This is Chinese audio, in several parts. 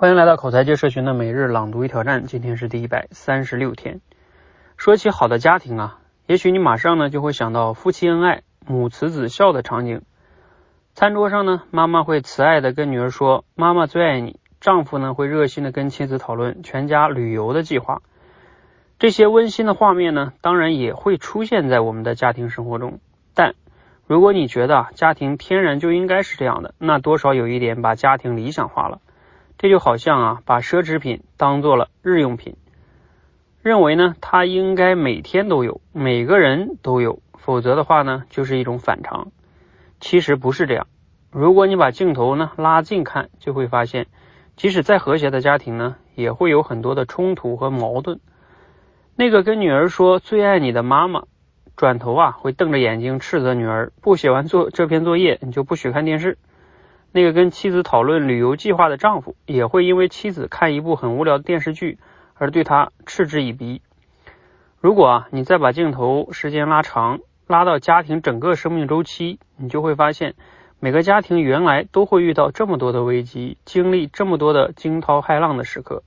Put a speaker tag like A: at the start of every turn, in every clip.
A: 欢迎来到口才界社群的每日朗读与挑战，今天是第一百三十六天。说起好的家庭啊，也许你马上呢就会想到夫妻恩爱、母慈子孝的场景。餐桌上呢，妈妈会慈爱的跟女儿说：“妈妈最爱你。”丈夫呢会热心的跟妻子讨论全家旅游的计划。这些温馨的画面呢，当然也会出现在我们的家庭生活中。但如果你觉得家庭天然就应该是这样的，那多少有一点把家庭理想化了。这就好像啊，把奢侈品当做了日用品，认为呢它应该每天都有，每个人都有，否则的话呢就是一种反常。其实不是这样。如果你把镜头呢拉近看，就会发现，即使再和谐的家庭呢，也会有很多的冲突和矛盾。那个跟女儿说最爱你的妈妈，转头啊会瞪着眼睛斥责女儿，不写完作这篇作业，你就不许看电视。那个跟妻子讨论旅游计划的丈夫，也会因为妻子看一部很无聊的电视剧而对他嗤之以鼻。如果啊，你再把镜头时间拉长，拉到家庭整个生命周期，你就会发现，每个家庭原来都会遇到这么多的危机，经历这么多的惊涛骇浪的时刻。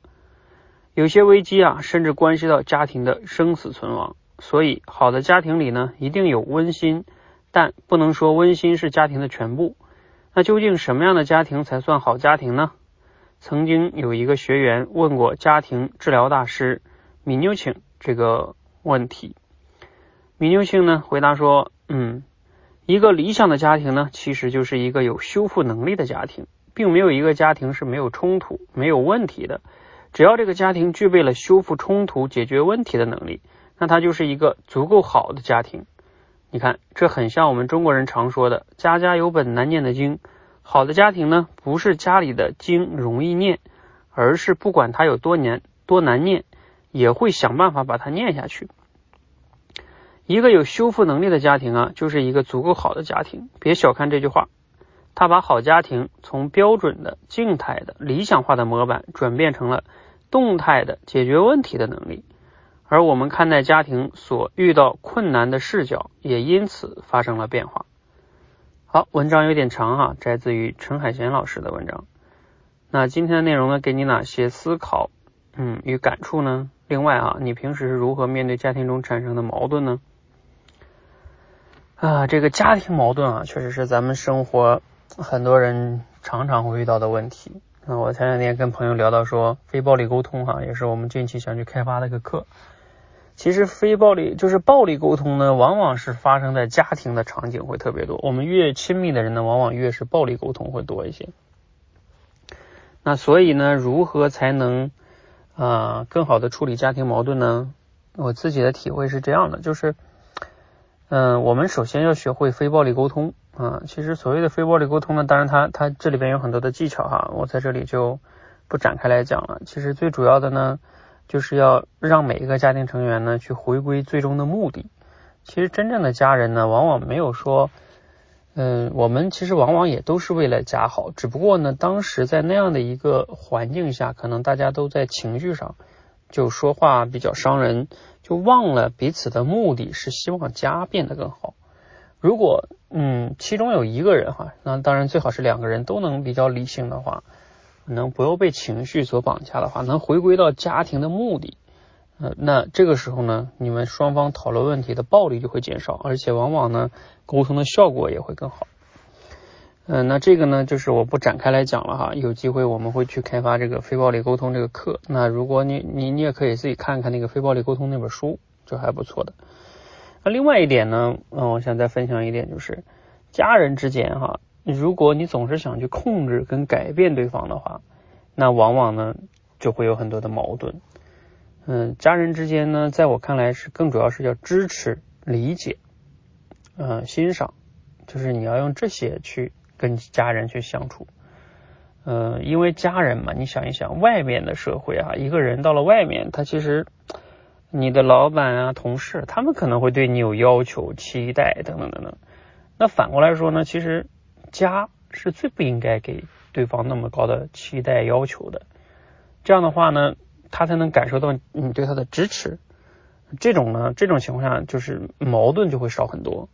A: 有些危机啊，甚至关系到家庭的生死存亡。所以，好的家庭里呢，一定有温馨，但不能说温馨是家庭的全部。那究竟什么样的家庭才算好家庭呢？曾经有一个学员问过家庭治疗大师米纽庆这个问题。米纽庆呢回答说：“嗯，一个理想的家庭呢，其实就是一个有修复能力的家庭，并没有一个家庭是没有冲突、没有问题的。只要这个家庭具备了修复冲突、解决问题的能力，那它就是一个足够好的家庭。”你看，这很像我们中国人常说的“家家有本难念的经”。好的家庭呢，不是家里的经容易念，而是不管它有多难多难念，也会想办法把它念下去。一个有修复能力的家庭啊，就是一个足够好的家庭。别小看这句话，他把好家庭从标准的静态的理想化的模板，转变成了动态的解决问题的能力。而我们看待家庭所遇到困难的视角也因此发生了变化。好，文章有点长哈，摘自于陈海贤老师的文章。那今天的内容呢，给你哪些思考嗯与感触呢？另外啊，你平时是如何面对家庭中产生的矛盾呢？啊，这个家庭矛盾啊，确实是咱们生活很多人常常会遇到的问题。那我前两天跟朋友聊到说，非暴力沟通哈，也是我们近期想去开发的一个课。其实非暴力就是暴力沟通呢，往往是发生在家庭的场景会特别多。我们越亲密的人呢，往往越是暴力沟通会多一些。那所以呢，如何才能啊更好的处理家庭矛盾呢？我自己的体会是这样的，就是嗯，我们首先要学会非暴力沟通啊。其实所谓的非暴力沟通呢，当然它它这里边有很多的技巧哈，我在这里就不展开来讲了。其实最主要的呢。就是要让每一个家庭成员呢去回归最终的目的。其实真正的家人呢，往往没有说，嗯，我们其实往往也都是为了家好，只不过呢，当时在那样的一个环境下，可能大家都在情绪上就说话比较伤人，就忘了彼此的目的是希望家变得更好。如果嗯，其中有一个人哈，那当然最好是两个人都能比较理性的话。能不要被情绪所绑架的话，能回归到家庭的目的，呃，那这个时候呢，你们双方讨论问题的暴力就会减少，而且往往呢，沟通的效果也会更好。嗯，那这个呢，就是我不展开来讲了哈，有机会我们会去开发这个非暴力沟通这个课。那如果你你你也可以自己看看那个非暴力沟通那本书，就还不错的。那另外一点呢，嗯，我想再分享一点，就是家人之间哈。如果你总是想去控制跟改变对方的话，那往往呢就会有很多的矛盾。嗯，家人之间呢，在我看来是更主要是要支持、理解、嗯欣赏，就是你要用这些去跟家人去相处。嗯，因为家人嘛，你想一想，外面的社会啊，一个人到了外面，他其实你的老板啊、同事，他们可能会对你有要求、期待等等等等。那反过来说呢，其实。家是最不应该给对方那么高的期待要求的，这样的话呢，他才能感受到你对他的支持。这种呢，这种情况下就是矛盾就会少很多，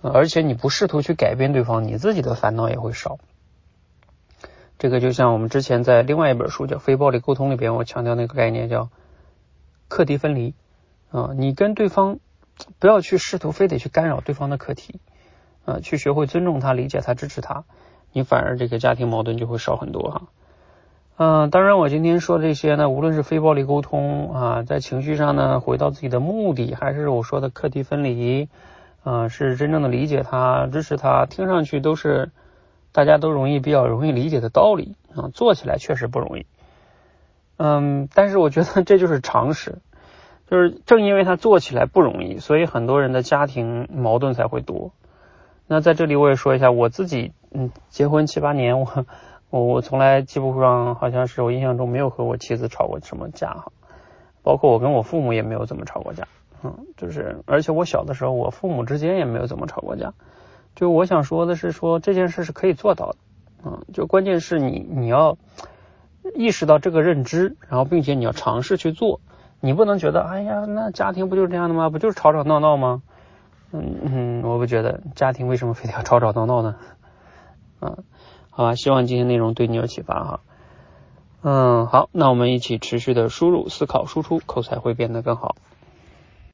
A: 而且你不试图去改变对方，你自己的烦恼也会少。这个就像我们之前在另外一本书叫《非暴力沟通》里边，我强调那个概念叫课题分离啊，你跟对方不要去试图非得去干扰对方的课题啊，去学会尊重他、理解他、支持他，你反而这个家庭矛盾就会少很多哈。嗯，当然我今天说这些呢，无论是非暴力沟通啊，在情绪上呢回到自己的目的，还是我说的课题分离啊，是真正的理解他、支持他，听上去都是。大家都容易比较容易理解的道理啊，做起来确实不容易。嗯，但是我觉得这就是常识，就是正因为他做起来不容易，所以很多人的家庭矛盾才会多。那在这里我也说一下，我自己嗯，结婚七八年，我我我从来基本上好像是我印象中没有和我妻子吵过什么架哈，包括我跟我父母也没有怎么吵过架，嗯，就是而且我小的时候，我父母之间也没有怎么吵过架。就我想说的是，说这件事是可以做到的，嗯，就关键是你你要意识到这个认知，然后并且你要尝试去做，你不能觉得，哎呀，那家庭不就是这样的吗？不就是吵吵闹闹吗？嗯 嗯，我不觉得家庭为什么非得要吵吵闹闹呢？嗯，好吧，希望今天内容对你有启发哈。嗯，好，那我们一起持续的输入、思考、输出，口才会变得更好。